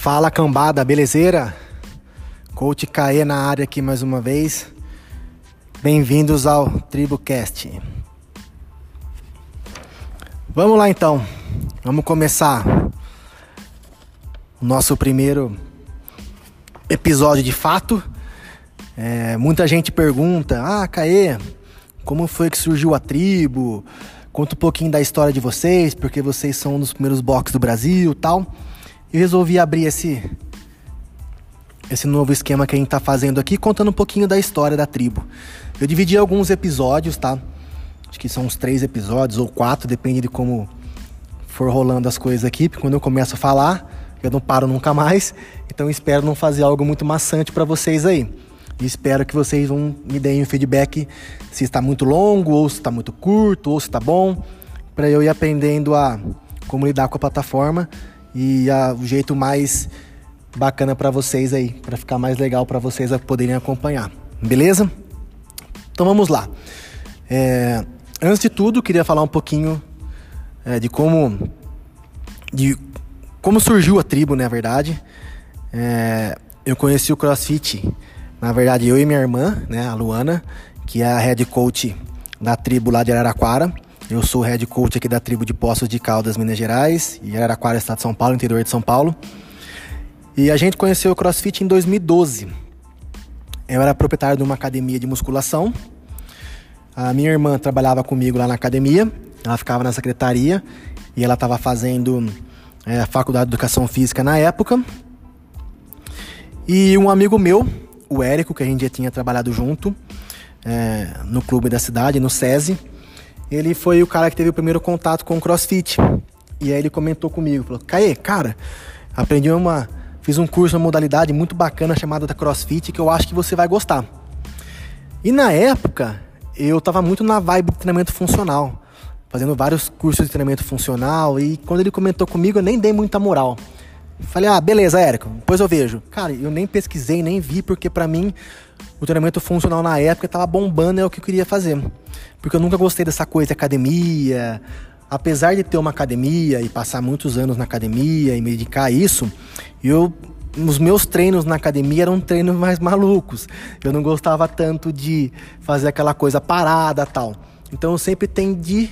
Fala cambada, belezeira? Coach Caê na área aqui mais uma vez. Bem-vindos ao TribuCast. Vamos lá então, vamos começar o nosso primeiro episódio de fato. É, muita gente pergunta: Ah, Caê, como foi que surgiu a tribo? Conta um pouquinho da história de vocês, porque vocês são um dos primeiros box do Brasil tal. Eu resolvi abrir esse, esse novo esquema que a gente está fazendo aqui, contando um pouquinho da história da tribo. Eu dividi alguns episódios, tá? Acho que são uns três episódios ou quatro, depende de como for rolando as coisas aqui. Porque quando eu começo a falar, eu não paro nunca mais. Então espero não fazer algo muito maçante para vocês aí. E espero que vocês vão me deem um feedback se está muito longo, ou se está muito curto, ou se está bom, para eu ir aprendendo a como lidar com a plataforma e a, o jeito mais bacana para vocês aí, para ficar mais legal para vocês a poderem acompanhar. Beleza? Então vamos lá. É, antes de tudo, queria falar um pouquinho é, de como de como surgiu a tribo, na verdade. É, eu conheci o CrossFit, na verdade, eu e minha irmã, né, a Luana, que é a head coach da tribo lá de Araraquara. Eu sou head coach aqui da tribo de Poços de Caldas, Minas Gerais, e Araraquara, estado de São Paulo, interior de São Paulo. E a gente conheceu o CrossFit em 2012. Eu era proprietário de uma academia de musculação. A minha irmã trabalhava comigo lá na academia, ela ficava na secretaria e ela estava fazendo é, faculdade de educação física na época. E um amigo meu, o Érico, que a gente já tinha trabalhado junto é, no clube da cidade, no SESI, ele foi o cara que teve o primeiro contato com o CrossFit. E aí ele comentou comigo, falou: "Caê, cara, aprendi uma, fiz um curso, uma modalidade muito bacana chamada da CrossFit que eu acho que você vai gostar". E na época, eu tava muito na vibe de treinamento funcional, fazendo vários cursos de treinamento funcional e quando ele comentou comigo, eu nem dei muita moral. Falei: "Ah, beleza, Érico, depois eu vejo". Cara, eu nem pesquisei, nem vi porque para mim o treinamento funcional na época estava bombando, é o que eu queria fazer. Porque eu nunca gostei dessa coisa de academia. Apesar de ter uma academia e passar muitos anos na academia e me dedicar a isso, eu os meus treinos na academia eram treinos mais malucos. Eu não gostava tanto de fazer aquela coisa parada tal. Então eu sempre tendi,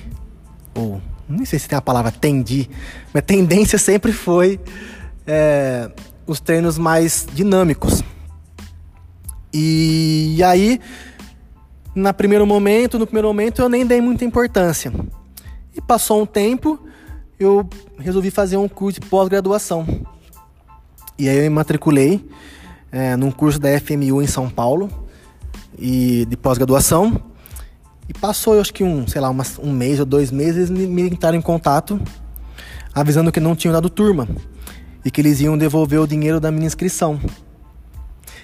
ou não sei se tem a palavra tendi, mas tendência sempre foi é, os treinos mais dinâmicos. E aí, na primeiro momento, no primeiro momento eu nem dei muita importância. E passou um tempo, eu resolvi fazer um curso de pós-graduação. E aí eu me matriculei é, num curso da FMU em São Paulo e de pós-graduação. E passou, eu acho que um, sei lá, umas, um mês ou dois meses, me, me entraram em contato, avisando que não tinham dado turma e que eles iam devolver o dinheiro da minha inscrição.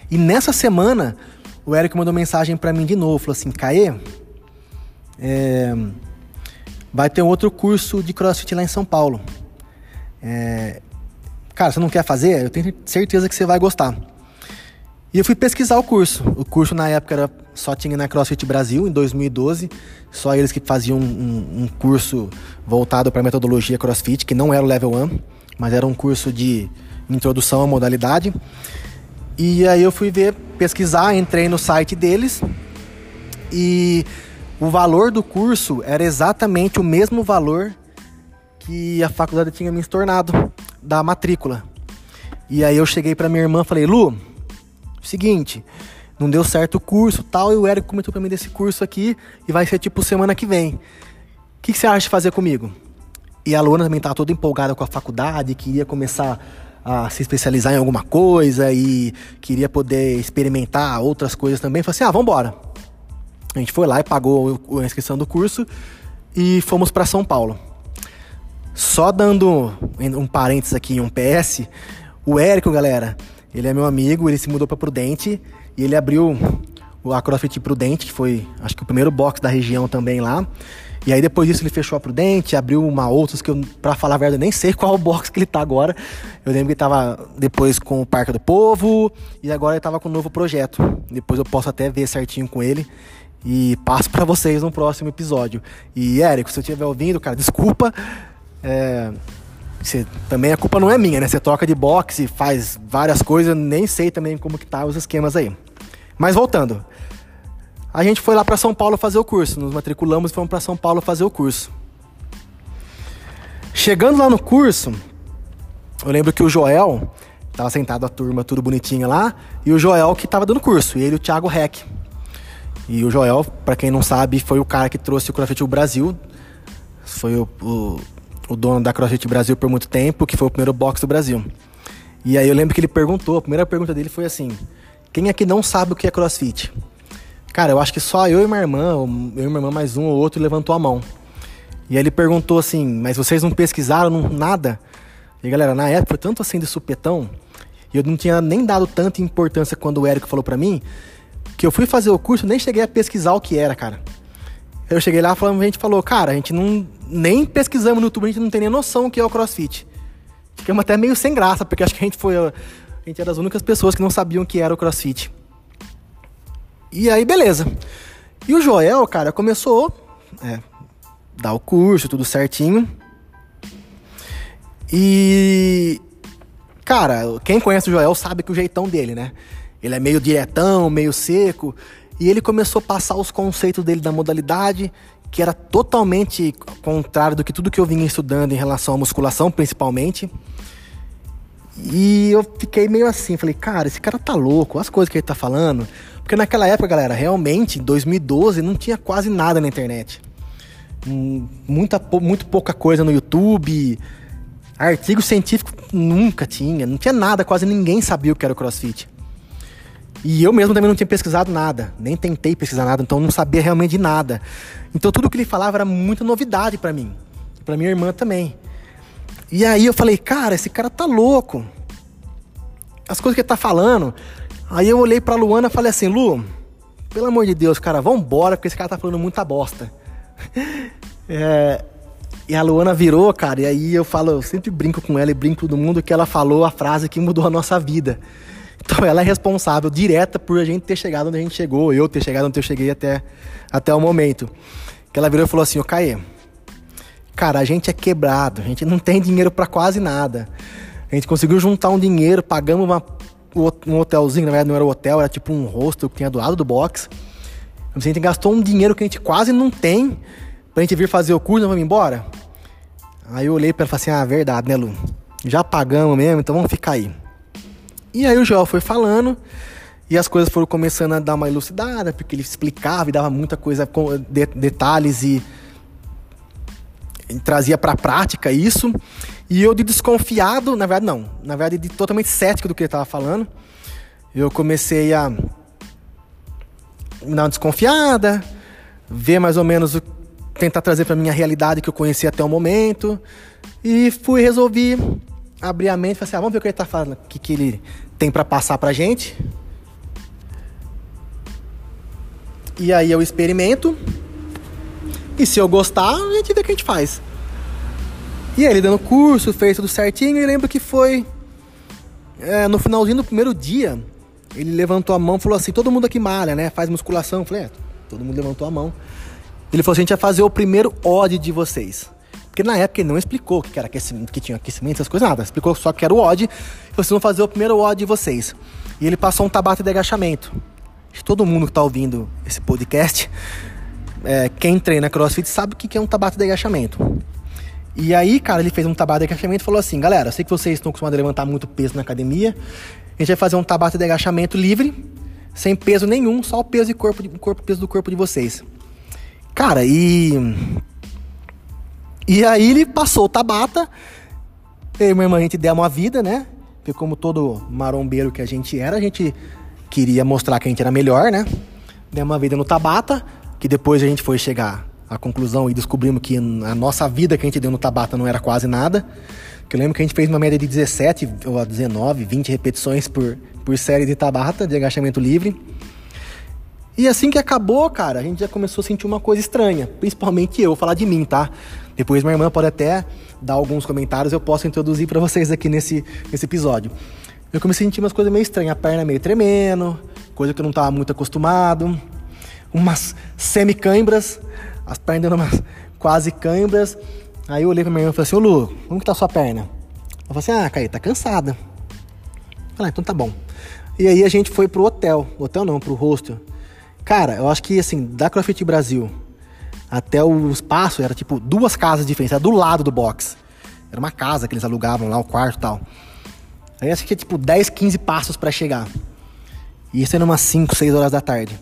E nessa semana, o Eric mandou mensagem para mim de novo, falou assim, Caê, é, vai ter um outro curso de CrossFit lá em São Paulo. É, cara, você não quer fazer? Eu tenho certeza que você vai gostar. E eu fui pesquisar o curso. O curso na época era, só tinha na CrossFit Brasil, em 2012. Só eles que faziam um, um curso voltado para metodologia CrossFit, que não era o Level 1, mas era um curso de introdução à modalidade. E aí eu fui ver, pesquisar, entrei no site deles e o valor do curso era exatamente o mesmo valor que a faculdade tinha me estornado da matrícula. E aí eu cheguei para minha irmã falei: "Lu, seguinte, não deu certo o curso, tal, e o Eric comentou para mim desse curso aqui e vai ser tipo semana que vem. O que, que você acha de fazer comigo?" E a Luana também estava toda empolgada com a faculdade, queria começar a se especializar em alguma coisa e queria poder experimentar outras coisas também. Falei assim: ah, vamos embora. A gente foi lá e pagou a inscrição do curso e fomos para São Paulo. Só dando um parênteses aqui, um PS, o Érico, galera, ele é meu amigo, ele se mudou para Prudente e ele abriu o Acrofit Prudente, que foi acho que o primeiro box da região também lá. E aí depois disso ele fechou a Prudente, abriu uma outras que eu, pra falar a verdade, nem sei qual box que ele tá agora. Eu lembro que ele tava depois com o Parque do Povo e agora ele tava com um novo projeto. Depois eu posso até ver certinho com ele e passo para vocês no próximo episódio. E Érico, se eu estiver ouvindo, cara, desculpa. É, você, também a culpa não é minha, né? Você troca de boxe, faz várias coisas, nem sei também como que tá os esquemas aí. Mas voltando. A gente foi lá para São Paulo fazer o curso, nos matriculamos e fomos para São Paulo fazer o curso. Chegando lá no curso, eu lembro que o Joel tava sentado a turma tudo bonitinha lá, e o Joel que tava dando curso, e ele o Thiago Heck. E o Joel, para quem não sabe, foi o cara que trouxe o CrossFit ao Brasil. Foi o, o, o, dono da CrossFit Brasil por muito tempo, que foi o primeiro box do Brasil. E aí eu lembro que ele perguntou, a primeira pergunta dele foi assim: quem aqui não sabe o que é CrossFit? Cara, eu acho que só eu e minha irmã, eu e minha irmã mais um ou outro levantou a mão. E aí ele perguntou assim: mas vocês não pesquisaram não, nada? E galera, na época foi tanto assim de supetão, e eu não tinha nem dado tanta importância quando o Érico falou para mim, que eu fui fazer o curso, nem cheguei a pesquisar o que era, cara. Eu cheguei lá, falando, a gente falou, cara, a gente não nem pesquisamos no YouTube, a gente não tem nem noção o que é o CrossFit. Ficamos até meio sem graça, porque acho que a gente foi a gente era as únicas pessoas que não sabiam o que era o CrossFit. E aí, beleza. E o Joel, cara, começou é, dar o curso, tudo certinho. E cara, quem conhece o Joel sabe que o jeitão dele, né? Ele é meio diretão, meio seco. E ele começou a passar os conceitos dele da modalidade, que era totalmente contrário do que tudo que eu vinha estudando em relação à musculação, principalmente. E eu fiquei meio assim, falei, cara, esse cara tá louco, as coisas que ele tá falando. Porque naquela época, galera, realmente, em 2012, não tinha quase nada na internet. Hum, muita, muito pouca coisa no YouTube. Artigo científico nunca tinha, não tinha nada, quase ninguém sabia o que era o crossfit. E eu mesmo também não tinha pesquisado nada, nem tentei pesquisar nada, então não sabia realmente de nada. Então tudo que ele falava era muita novidade para mim, para minha irmã também. E aí eu falei, cara, esse cara tá louco. As coisas que ele tá falando. Aí eu olhei pra Luana e falei assim, Lu, pelo amor de Deus, cara, vambora, porque esse cara tá falando muita bosta. é, e a Luana virou, cara, e aí eu falo, eu sempre brinco com ela e brinco todo mundo que ela falou a frase que mudou a nossa vida. Então ela é responsável direta por a gente ter chegado onde a gente chegou, eu ter chegado onde eu cheguei até, até o momento. Que ela virou e falou assim, ô Caê, cara, a gente é quebrado, a gente não tem dinheiro para quase nada. A gente conseguiu juntar um dinheiro, pagamos uma, um hotelzinho, na verdade não era um hotel, era tipo um hostel que tinha do lado do box. A gente gastou um dinheiro que a gente quase não tem pra gente vir fazer o curso e vamos embora. Aí eu olhei para ela e falei assim, ah, verdade, né, Lu? Já pagamos mesmo, então vamos ficar aí. E aí o Joel foi falando e as coisas foram começando a dar uma elucidada, porque ele explicava e dava muita coisa, de, detalhes e trazia para a prática isso. E eu de desconfiado, na verdade não, na verdade de totalmente cético do que ele estava falando, eu comecei a me dar uma desconfiada, ver mais ou menos o tentar trazer para minha realidade que eu conhecia até o momento e fui resolvi abrir a mente falei assim, ah, vamos ver o que ele está falando, o que, que ele tem para passar pra gente. E aí eu experimento. E se eu gostar, a gente vê o que a gente faz. E aí ele dando curso, fez tudo certinho. E lembro que foi é, no finalzinho do primeiro dia. Ele levantou a mão e falou assim: Todo mundo aqui malha, né? Faz musculação. Eu falei: é, todo mundo levantou a mão. Ele falou assim: A gente vai fazer o primeiro odd de vocês. Porque na época ele não explicou que era aquecimento, que tinha aquecimento, essas coisas, nada. Explicou só que era o odd. Vocês vão fazer o primeiro odd de vocês. E ele passou um tabata de agachamento. Todo mundo que está ouvindo esse podcast, é, quem treina crossfit sabe o que é um tabata de agachamento. E aí, cara, ele fez um tabata de agachamento e falou assim: galera, sei que vocês estão acostumados a levantar muito peso na academia. A gente vai fazer um tabata de agachamento livre, sem peso nenhum, só o peso, e corpo, corpo peso do corpo de vocês. Cara, e e aí ele passou o Tabata. Eu e minha irmã, a gente deu uma vida, né? Porque como todo marombeiro que a gente era, a gente queria mostrar que a gente era melhor, né? Deu uma vida no Tabata, que depois a gente foi chegar à conclusão e descobrimos que a nossa vida que a gente deu no Tabata não era quase nada. Que eu lembro que a gente fez uma média de 17 ou 19, 20 repetições por, por série de Tabata, de agachamento livre. E assim que acabou, cara, a gente já começou a sentir uma coisa estranha. Principalmente eu, falar de mim, tá? Depois minha irmã pode até dar alguns comentários, eu posso introduzir para vocês aqui nesse, nesse episódio. Eu comecei a sentir umas coisas meio estranhas, a perna meio tremendo, coisa que eu não estava muito acostumado, umas semicãibras, as pernas dando umas quase câimbras. Aí eu olhei pra minha irmã e falei assim, ô Lu, como que tá a sua perna? falei assim, ah, Caí, tá cansada. Eu falei, ah, então tá bom. E aí a gente foi pro hotel. Hotel não, pro hostel. Cara, eu acho que assim, da CrossFit Brasil até o espaço era tipo duas casas diferentes, era do lado do box. Era uma casa que eles alugavam lá, o quarto e tal. Aí acho que é tipo 10, 15 passos para chegar. E isso era umas 5, 6 horas da tarde.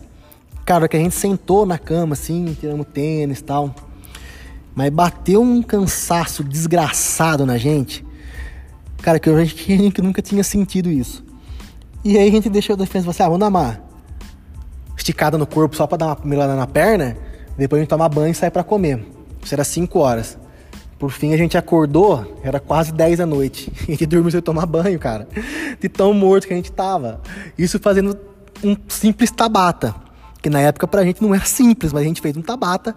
Cara, que a gente sentou na cama assim, tiramos tênis e tal. Mas bateu um cansaço desgraçado na gente. Cara, que eu que nunca tinha sentido isso. E aí a gente deixou a defesa e falou assim: ah, vamos dar uma esticada no corpo só pra dar uma melhorada na perna. Depois a gente toma banho e sai para comer. Isso era 5 horas. Por fim a gente acordou, era quase 10 da noite. A gente dormiu sem tomar banho, cara. De tão morto que a gente tava. Isso fazendo um simples tabata. Que na época pra gente não era simples, mas a gente fez um tabata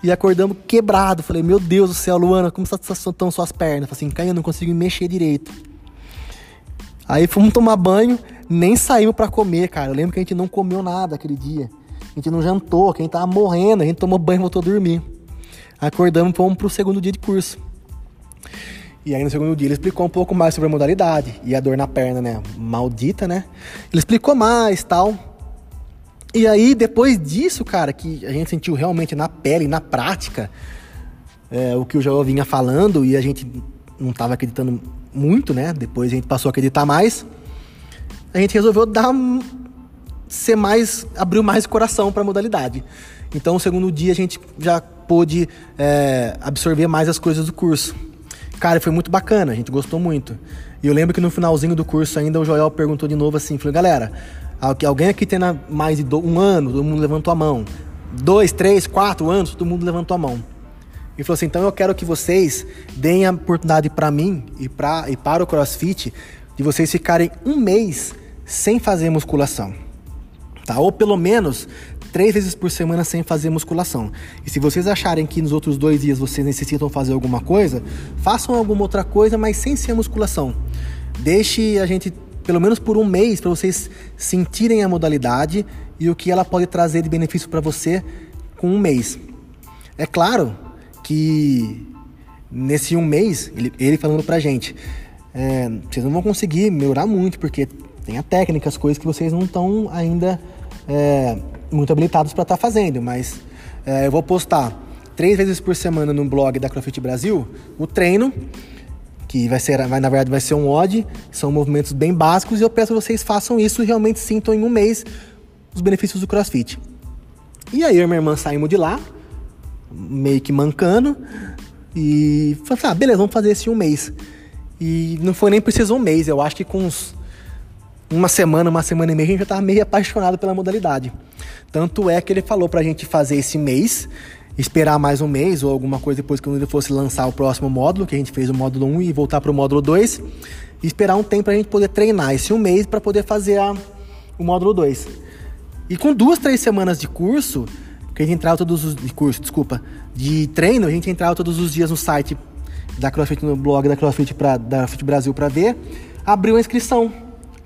e acordamos quebrado. Falei, meu Deus do céu, Luana, como estão suas pernas? Falei assim, eu não consigo me mexer direito. Aí fomos tomar banho, nem saímos para comer, cara. Eu lembro que a gente não comeu nada aquele dia. A gente não jantou, quem tava morrendo, a gente tomou banho e voltou a dormir. Acordamos e fomos pro segundo dia de curso. E aí no segundo dia ele explicou um pouco mais sobre a modalidade e a dor na perna, né? Maldita, né? Ele explicou mais tal. E aí, depois disso, cara, que a gente sentiu realmente na pele, na prática, é, o que o João vinha falando e a gente não estava acreditando muito, né? Depois a gente passou a acreditar mais. A gente resolveu dar ser mais abriu mais coração para a modalidade. Então, segundo dia a gente já pôde é, absorver mais as coisas do curso. Cara, foi muito bacana, a gente gostou muito. E eu lembro que no finalzinho do curso ainda o Joel perguntou de novo assim, falou, galera, alguém aqui tem mais de um ano, todo mundo levantou a mão. Dois, três, quatro anos, todo mundo levantou a mão. E falou assim: então eu quero que vocês deem a oportunidade para mim e, pra, e para o CrossFit de vocês ficarem um mês sem fazer musculação. Tá? Ou pelo menos três vezes por semana sem fazer musculação. E se vocês acharem que nos outros dois dias vocês necessitam fazer alguma coisa, façam alguma outra coisa, mas sem ser musculação. Deixe a gente, pelo menos por um mês, para vocês sentirem a modalidade e o que ela pode trazer de benefício para você com um mês. É claro que nesse um mês, ele, ele falando pra gente, é, vocês não vão conseguir melhorar muito, porque tem a técnica, as coisas que vocês não estão ainda é, muito habilitados para estar tá fazendo, mas é, eu vou postar três vezes por semana no blog da CrossFit Brasil o treino, que vai ser, vai, na verdade vai ser um odd, são movimentos bem básicos e eu peço que vocês façam isso e realmente sintam em um mês os benefícios do CrossFit. E aí eu e minha irmã saímos de lá, meio que mancando, e falei, ah, beleza, vamos fazer esse um mês. E não foi nem preciso um mês, eu acho que com uns uma semana, uma semana e meia, a gente já estava meio apaixonado pela modalidade. Tanto é que ele falou para a gente fazer esse mês, esperar mais um mês ou alguma coisa depois que ele fosse lançar o próximo módulo, que a gente fez o módulo 1 e voltar para o módulo 2, e esperar um tempo para a gente poder treinar esse um mês para poder fazer a, o módulo 2. E com duas, três semanas de curso, que a gente entrava todos os de curso, desculpa, de treino, a gente entrava todos os dias no site da CrossFit, no blog da CrossFit, pra, da CrossFit Brasil para ver, abriu a inscrição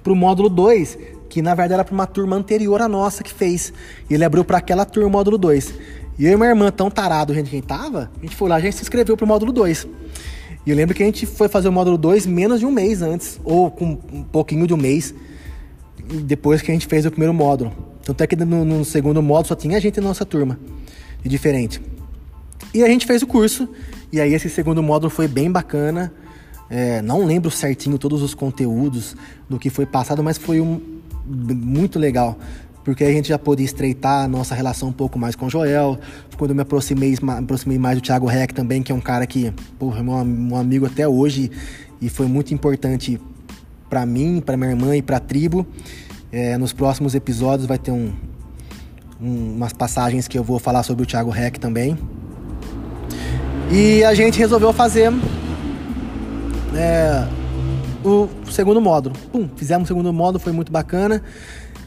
para o módulo 2, que na verdade era para uma turma anterior à nossa que fez. Ele abriu para aquela turma o módulo 2. E eu e minha irmã, tão tarado, gente, quem tava, a gente foi lá, a gente se inscreveu para o módulo 2. E eu lembro que a gente foi fazer o módulo 2 menos de um mês antes, ou com um pouquinho de um mês, depois que a gente fez o primeiro módulo. Tanto é que no, no segundo módulo só tinha gente na nossa turma, de diferente. E a gente fez o curso, e aí esse segundo módulo foi bem bacana. É, não lembro certinho todos os conteúdos do que foi passado, mas foi um, muito legal. Porque a gente já pôde estreitar a nossa relação um pouco mais com o Joel. Quando eu me aproximei, me aproximei mais do Thiago Reck também, que é um cara que, porra, é meu, meu amigo até hoje. E foi muito importante para mim, para minha irmã e para a tribo. É, nos próximos episódios vai ter um, um, umas passagens que eu vou falar sobre o Thiago Reck também. E a gente resolveu fazer é, o segundo módulo. Pum, fizemos o segundo módulo, foi muito bacana.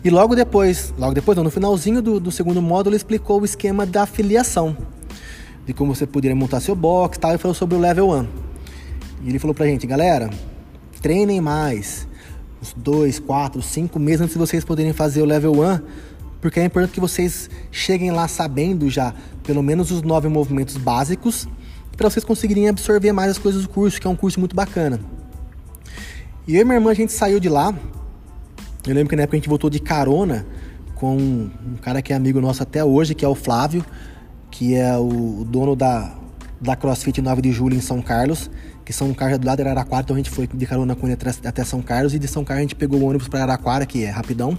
E logo depois, logo depois, não, no finalzinho do, do segundo módulo, explicou o esquema da afiliação. De como você poderia montar seu box tal, e falou sobre o level 1. E ele falou pra gente, galera, treinem mais. Uns dois, quatro, cinco meses antes de vocês poderem fazer o level 1. Porque é importante que vocês cheguem lá sabendo já pelo menos os nove movimentos básicos para vocês conseguirem absorver mais as coisas do curso, que é um curso muito bacana. E eu e minha irmã, a gente saiu de lá. Eu lembro que na época a gente voltou de carona com um cara que é amigo nosso até hoje, que é o Flávio, que é o dono da, da CrossFit 9 de julho em São Carlos, que São Carlos é do lado de Araraquara, então a gente foi de carona com ele até São Carlos, e de São Carlos a gente pegou o ônibus para Araraquara, que é rapidão.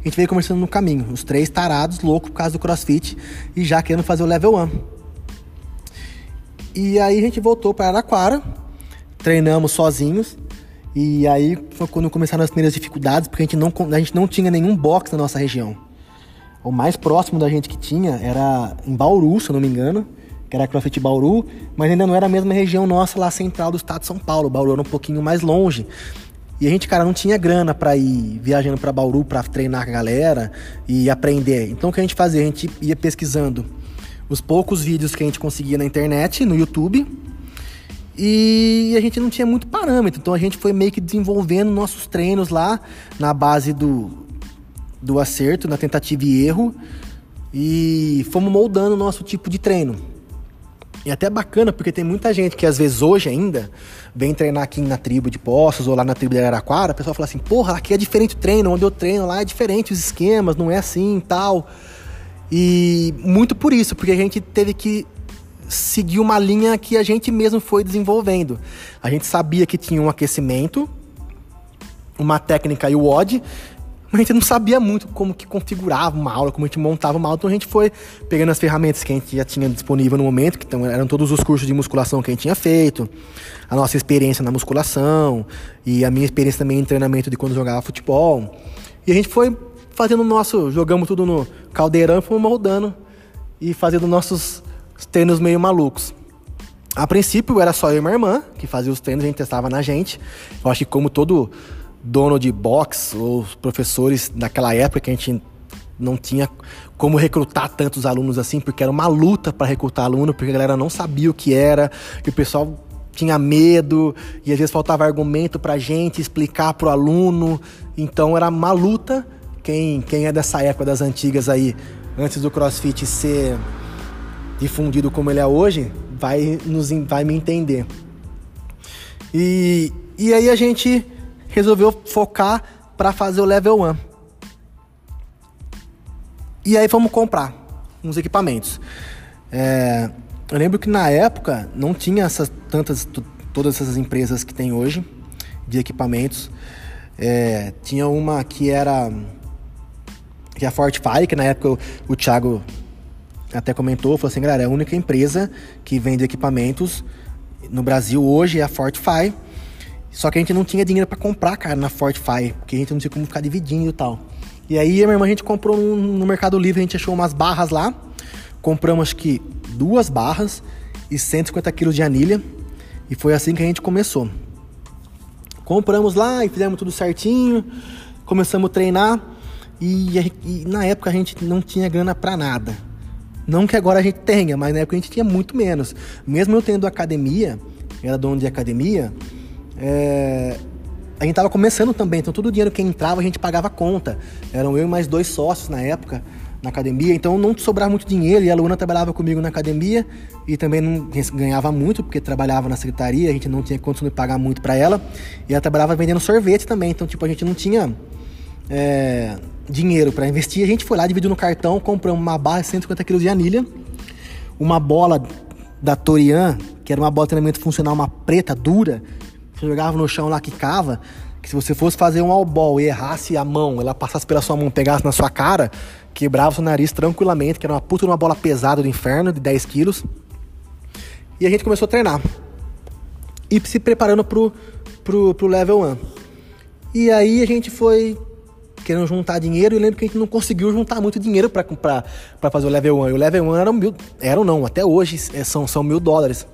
A gente veio conversando no caminho, os três tarados, loucos por causa do CrossFit, e já querendo fazer o level 1. E aí a gente voltou para Araraquara, treinamos sozinhos, e aí foi quando começaram as primeiras dificuldades, porque a gente não, a gente não tinha nenhum box na nossa região. O mais próximo da gente que tinha era em Bauru, se eu não me engano, que era CrossFit Bauru, mas ainda não era a mesma região nossa lá central do estado de São Paulo. Bauru era um pouquinho mais longe. E a gente, cara, não tinha grana para ir viajando para Bauru para treinar a galera e aprender. Então o que a gente fazia? A gente ia pesquisando os poucos vídeos que a gente conseguia na internet, no YouTube, e a gente não tinha muito parâmetro, então a gente foi meio que desenvolvendo nossos treinos lá na base do, do acerto, na tentativa e erro, e fomos moldando o nosso tipo de treino. E até bacana, porque tem muita gente que às vezes hoje ainda vem treinar aqui na tribo de Poços ou lá na tribo de Araraquara, a pessoa fala assim, porra, aqui é diferente o treino, onde eu treino lá é diferente os esquemas, não é assim tal. E muito por isso, porque a gente teve que seguir uma linha que a gente mesmo foi desenvolvendo. A gente sabia que tinha um aquecimento, uma técnica e o WOD, mas a gente não sabia muito como que configurava uma aula, como a gente montava uma aula, então a gente foi pegando as ferramentas que a gente já tinha disponível no momento, que então eram todos os cursos de musculação que a gente tinha feito, a nossa experiência na musculação e a minha experiência também em treinamento de quando jogava futebol. E a gente foi fazendo o nosso, jogamos tudo no caldeirão e fomos moldando e fazendo nossos treinos meio malucos. A princípio era só eu e minha irmã que fazia os treinos, a gente testava na gente. Eu acho que como todo dono de box ou professores daquela época que a gente não tinha como recrutar tantos alunos assim, porque era uma luta para recrutar aluno, porque a galera não sabia o que era, e o pessoal tinha medo, e às vezes faltava argumento pra gente explicar pro aluno. Então era uma luta. Quem, quem é dessa época das antigas aí, antes do CrossFit ser difundido como ele é hoje, vai, nos, vai me entender. E, e aí a gente resolveu focar para fazer o level 1. E aí fomos comprar uns equipamentos. É, eu lembro que na época não tinha essas tantas todas essas empresas que tem hoje de equipamentos. É, tinha uma que era que é a Fortify, que na época o, o Thiago até comentou, falou assim, galera, é a única empresa que vende equipamentos no Brasil hoje é a Fortify. Só que a gente não tinha dinheiro para comprar, cara, na Fortify, porque a gente não tinha como ficar dividindo e tal. E aí, minha irmã, a gente comprou no, no Mercado Livre, a gente achou umas barras lá. Compramos, acho que, duas barras e 150 quilos de anilha. E foi assim que a gente começou. Compramos lá e fizemos tudo certinho. Começamos a treinar. E, e na época a gente não tinha grana para nada. Não que agora a gente tenha, mas na época a gente tinha muito menos. Mesmo eu tendo academia, era dono de academia, é, a gente estava começando também, então todo o dinheiro que entrava a gente pagava conta. Eram eu e mais dois sócios na época na academia, então não sobrava muito dinheiro e a Luana trabalhava comigo na academia e também não ganhava muito porque trabalhava na secretaria, a gente não tinha condição de pagar muito para ela e ela trabalhava vendendo sorvete também, então tipo a gente não tinha é, dinheiro para investir, a gente foi lá, dividiu no cartão, compramos uma barra de 150 kg de anilha, uma bola da Torian, que era uma bola de treinamento funcional, uma preta dura, você jogava no chão lá, quicava, que se você fosse fazer um all ball e errasse a mão, ela passasse pela sua mão, pegasse na sua cara, quebrava seu nariz tranquilamente, que era uma puta uma bola pesada do inferno, de 10 quilos. E a gente começou a treinar. E se preparando pro, pro, pro level 1. E aí a gente foi querendo juntar dinheiro e lembro que a gente não conseguiu juntar muito dinheiro para fazer o level 1. E o level 1 era mil, eram não, até hoje é, são, são mil dólares.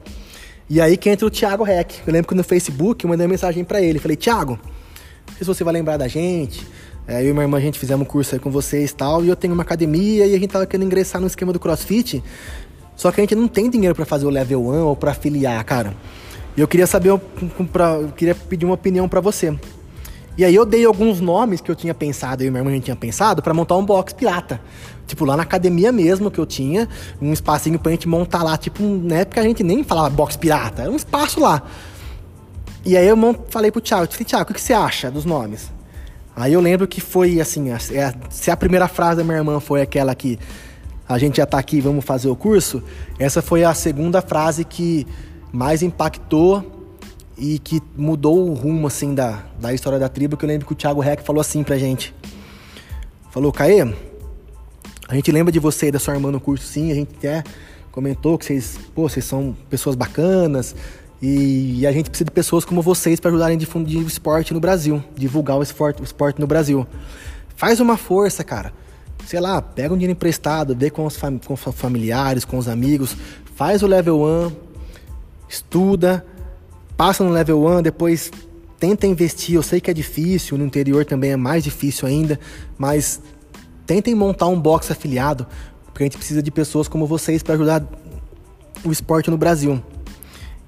E aí que entra o Thiago Reck. Eu lembro que no Facebook eu mandei uma mensagem para ele. Falei, Thiago, não sei se você vai lembrar da gente. É, eu e minha irmã, a gente fizemos um curso aí com vocês e tal. E eu tenho uma academia e a gente tava querendo ingressar no esquema do CrossFit. Só que a gente não tem dinheiro para fazer o level 1 ou para afiliar, cara. E eu queria saber, eu queria pedir uma opinião para você. E aí eu dei alguns nomes que eu tinha pensado, eu e minha irmã tinha pensado, para montar um box pirata. Tipo, lá na academia mesmo que eu tinha, um espacinho pra gente montar lá, tipo, na época a gente nem falava box pirata, era um espaço lá. E aí eu falei pro Thiago, disse, Thiago, o que você acha dos nomes? Aí eu lembro que foi assim, é, se a primeira frase da minha irmã foi aquela que a gente já tá aqui, vamos fazer o curso, essa foi a segunda frase que mais impactou e que mudou o rumo assim da, da história da tribo, que eu lembro que o Thiago Reck falou assim pra gente. Falou, Caê, a gente lembra de você e da sua irmã no curso sim, a gente até comentou que vocês, pô, vocês são pessoas bacanas, e, a gente precisa de pessoas como vocês para ajudarem a difundir o esporte no Brasil, divulgar o esporte, o esporte no Brasil. Faz uma força, cara. Sei lá, pega um dinheiro emprestado, vê com os, fam com familiares, com os amigos, faz o level 1, estuda, passa no level 1, depois tenta investir. Eu sei que é difícil, no interior também é mais difícil ainda, mas tentem montar um box afiliado, porque a gente precisa de pessoas como vocês para ajudar o esporte no Brasil.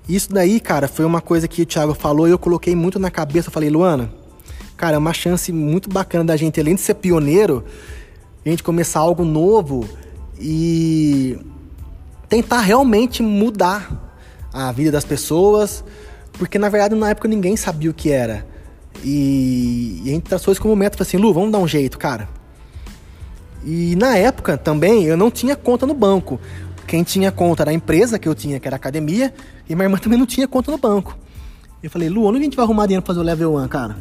Isso daí, cara, foi uma coisa que o Thiago falou e eu coloquei muito na cabeça. Eu falei, Luana, cara, é uma chance muito bacana da gente, além de ser pioneiro, a gente começar algo novo e tentar realmente mudar a vida das pessoas, porque na verdade na época ninguém sabia o que era. E, a gente traçou isso como meta, assim, Lu, vamos dar um jeito, cara. E na época também eu não tinha conta no banco. Quem tinha conta era a empresa que eu tinha, que era a academia, e minha irmã também não tinha conta no banco. Eu falei, Lu, onde a gente vai arrumar dinheiro pra fazer o level 1, cara?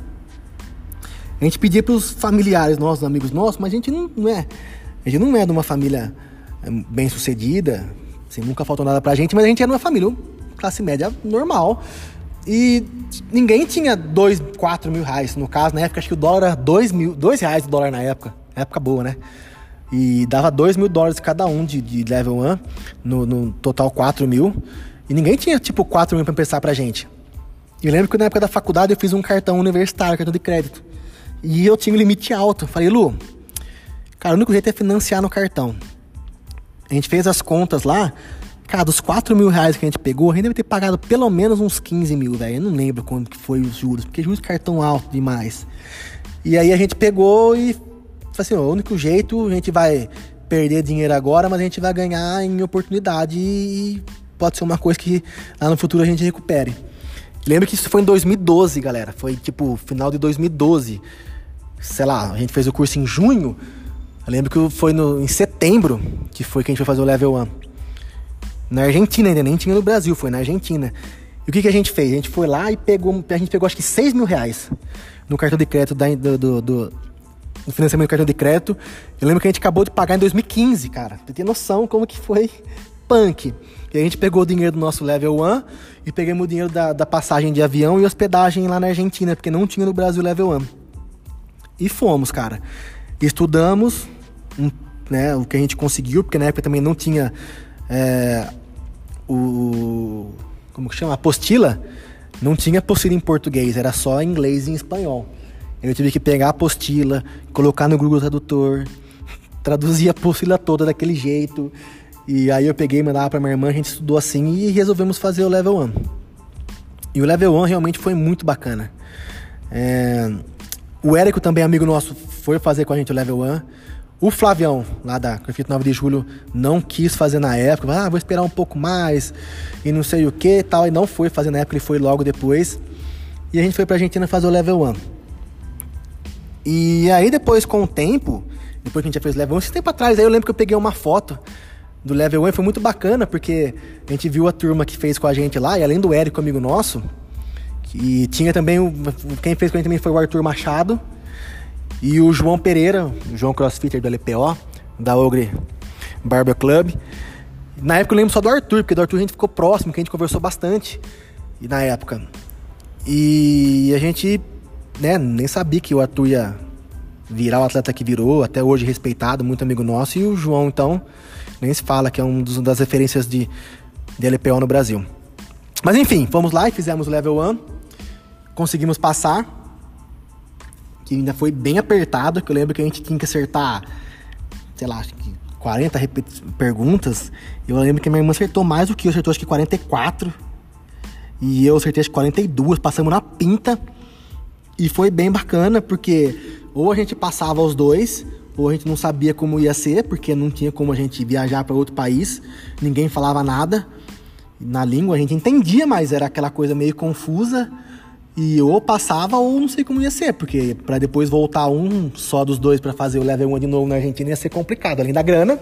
A gente pedia pros familiares nossos, amigos nossos, mas a gente não, não é. A gente não é de uma família é, bem sucedida, assim, nunca faltou nada pra gente, mas a gente era uma família classe média normal. E ninguém tinha 2, 4 mil reais. No caso, na época, acho que o dólar era 2 mil, 2 reais o dólar na época. Época boa, né? E dava 2 mil dólares cada um de, de level 1, no, no, total 4 mil. E ninguém tinha tipo 4 mil pra pensar pra gente. E eu lembro que na época da faculdade eu fiz um cartão universitário, cartão de crédito. E eu tinha um limite alto. Falei, Lu, cara, o único jeito é financiar no cartão. A gente fez as contas lá. Cara, dos 4 mil reais que a gente pegou, a gente deve ter pagado pelo menos uns 15 mil, velho. Eu não lembro quanto que foi os juros, porque juros cartão alto demais. E aí a gente pegou e assim, o único jeito, a gente vai perder dinheiro agora, mas a gente vai ganhar em oportunidade e pode ser uma coisa que lá no futuro a gente recupere. Lembra que isso foi em 2012, galera. Foi tipo final de 2012. Sei lá, a gente fez o curso em junho. Eu lembro que foi no, em setembro que foi que a gente foi fazer o level 1. Na Argentina ainda, nem tinha no Brasil, foi na Argentina. E o que, que a gente fez? A gente foi lá e pegou. A gente pegou acho que 6 mil reais no cartão de crédito da, do, do, do no financiamento do cartão de crédito. Eu lembro que a gente acabou de pagar em 2015, cara. Você tem noção como que foi punk. E a gente pegou o dinheiro do nosso level 1 e pegamos o dinheiro da, da passagem de avião e hospedagem lá na Argentina, porque não tinha no Brasil level 1. E fomos, cara. Estudamos né, o que a gente conseguiu, porque na época também não tinha é, o. Como que chama? A apostila. Não tinha apostila em português, era só em inglês e em espanhol. Eu tive que pegar a apostila, colocar no Google Tradutor, traduzir a apostila toda daquele jeito. E aí eu peguei mandava pra minha irmã, a gente estudou assim e resolvemos fazer o Level 1. E o Level 1 realmente foi muito bacana. É... O Érico, também amigo nosso, foi fazer com a gente o Level 1. O Flavião, lá da Confito 9 de Julho, não quis fazer na época. Ah, vou esperar um pouco mais e não sei o que tal. E não foi fazer na época, ele foi logo depois. E a gente foi pra Argentina fazer o Level 1. E aí depois, com o tempo, depois que a gente já fez level 1, esse tempo atrás, aí eu lembro que eu peguei uma foto do level 1 e foi muito bacana, porque a gente viu a turma que fez com a gente lá, e além do Érico, amigo nosso, e tinha também, o, quem fez com a gente também foi o Arthur Machado, e o João Pereira, o João Crossfitter do LPO, da Ogre Barber Club. Na época eu lembro só do Arthur, porque do Arthur a gente ficou próximo, que a gente conversou bastante, e na época. E a gente né, nem sabia que o Arthur ia virar o atleta que virou, até hoje respeitado, muito amigo nosso, e o João, então, nem se fala que é um das referências de, de LPO no Brasil. Mas enfim, fomos lá e fizemos o level 1, conseguimos passar, que ainda foi bem apertado, que eu lembro que a gente tinha que acertar, sei lá, acho que 40 perguntas, eu lembro que minha irmã acertou mais do que eu, acertou acho que 44, e eu acertei acho que 42, passamos na pinta, e foi bem bacana, porque ou a gente passava os dois, ou a gente não sabia como ia ser, porque não tinha como a gente viajar para outro país, ninguém falava nada na língua, a gente entendia, mas era aquela coisa meio confusa. E ou passava ou não sei como ia ser, porque para depois voltar um só dos dois para fazer o level 1 de novo na Argentina ia ser complicado. Além da grana,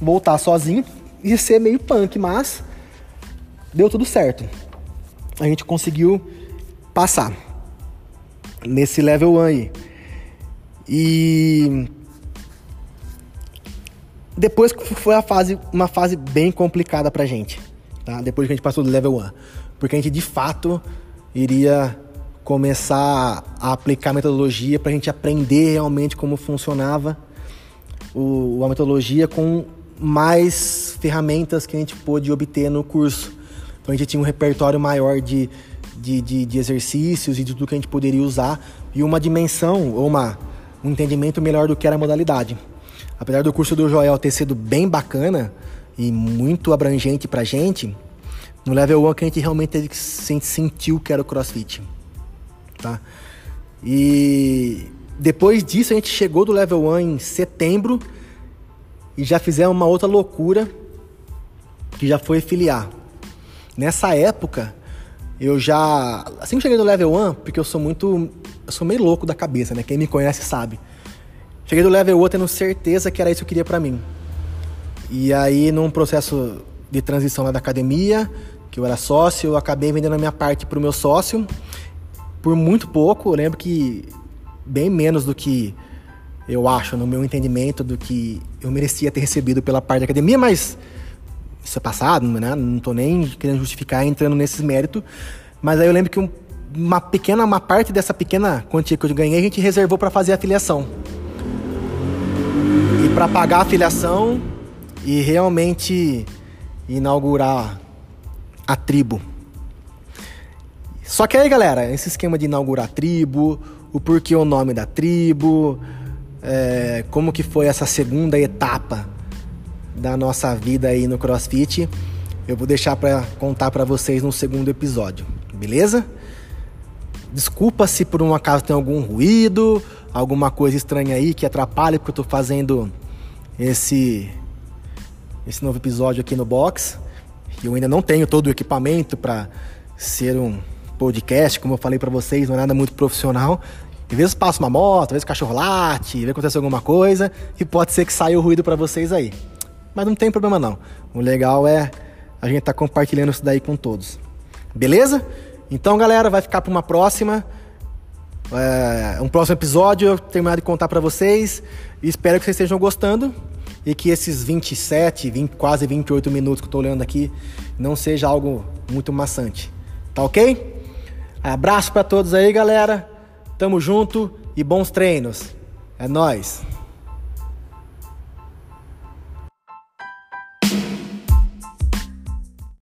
voltar sozinho ia ser meio punk, mas deu tudo certo. A gente conseguiu passar nesse level 1 aí. E depois foi a fase, uma fase bem complicada pra gente, tá? Depois que a gente passou do level 1, porque a gente de fato iria começar a aplicar a metodologia para a gente aprender realmente como funcionava o, a metodologia com mais ferramentas que a gente pôde obter no curso. Então a gente tinha um repertório maior de, de, de, de exercícios e de tudo que a gente poderia usar e uma dimensão ou uma, um entendimento melhor do que era a modalidade. Apesar do curso do Joel ter sido bem bacana e muito abrangente para gente, no level 1 que a gente realmente teve que sentiu que era o CrossFit, tá? E depois disso a gente chegou do level 1 em setembro e já fizemos uma outra loucura que já foi filiar. Nessa época eu já assim que cheguei no level 1, porque eu sou muito eu sou meio louco da cabeça, né? Quem me conhece sabe. Cheguei do level 1 tendo certeza que era isso que eu queria para mim. E aí num processo de transição lá da academia, que eu era sócio, eu acabei vendendo a minha parte para o meu sócio por muito pouco. Eu lembro que bem menos do que eu acho, no meu entendimento, do que eu merecia ter recebido pela parte da academia, mas isso é passado, né? Não estou nem querendo justificar entrando nesses méritos. Mas aí eu lembro que um, uma pequena, uma parte dessa pequena quantia que eu ganhei, a gente reservou para fazer a filiação. E para pagar a filiação e realmente inaugurar a tribo. Só que aí, galera, esse esquema de inaugurar a tribo, o porquê o nome da tribo, é, como que foi essa segunda etapa da nossa vida aí no CrossFit, eu vou deixar para contar para vocês no segundo episódio, beleza? Desculpa se por um acaso tem algum ruído, alguma coisa estranha aí que atrapalhe porque eu tô fazendo esse esse novo episódio aqui no box. Eu ainda não tenho todo o equipamento para ser um podcast, como eu falei para vocês, não é nada muito profissional. Às vezes passa uma moto, às vezes cachorro late, às vezes acontece alguma coisa e pode ser que saia o ruído para vocês aí. Mas não tem problema não. O legal é a gente estar tá compartilhando isso daí com todos. Beleza? Então, galera, vai ficar para uma próxima. É, um próximo episódio eu terminar de contar para vocês. Espero que vocês estejam gostando e que esses 27, 20, quase 28 minutos que eu tô olhando aqui não seja algo muito maçante. Tá ok? Abraço para todos aí, galera. Tamo junto e bons treinos. É nós.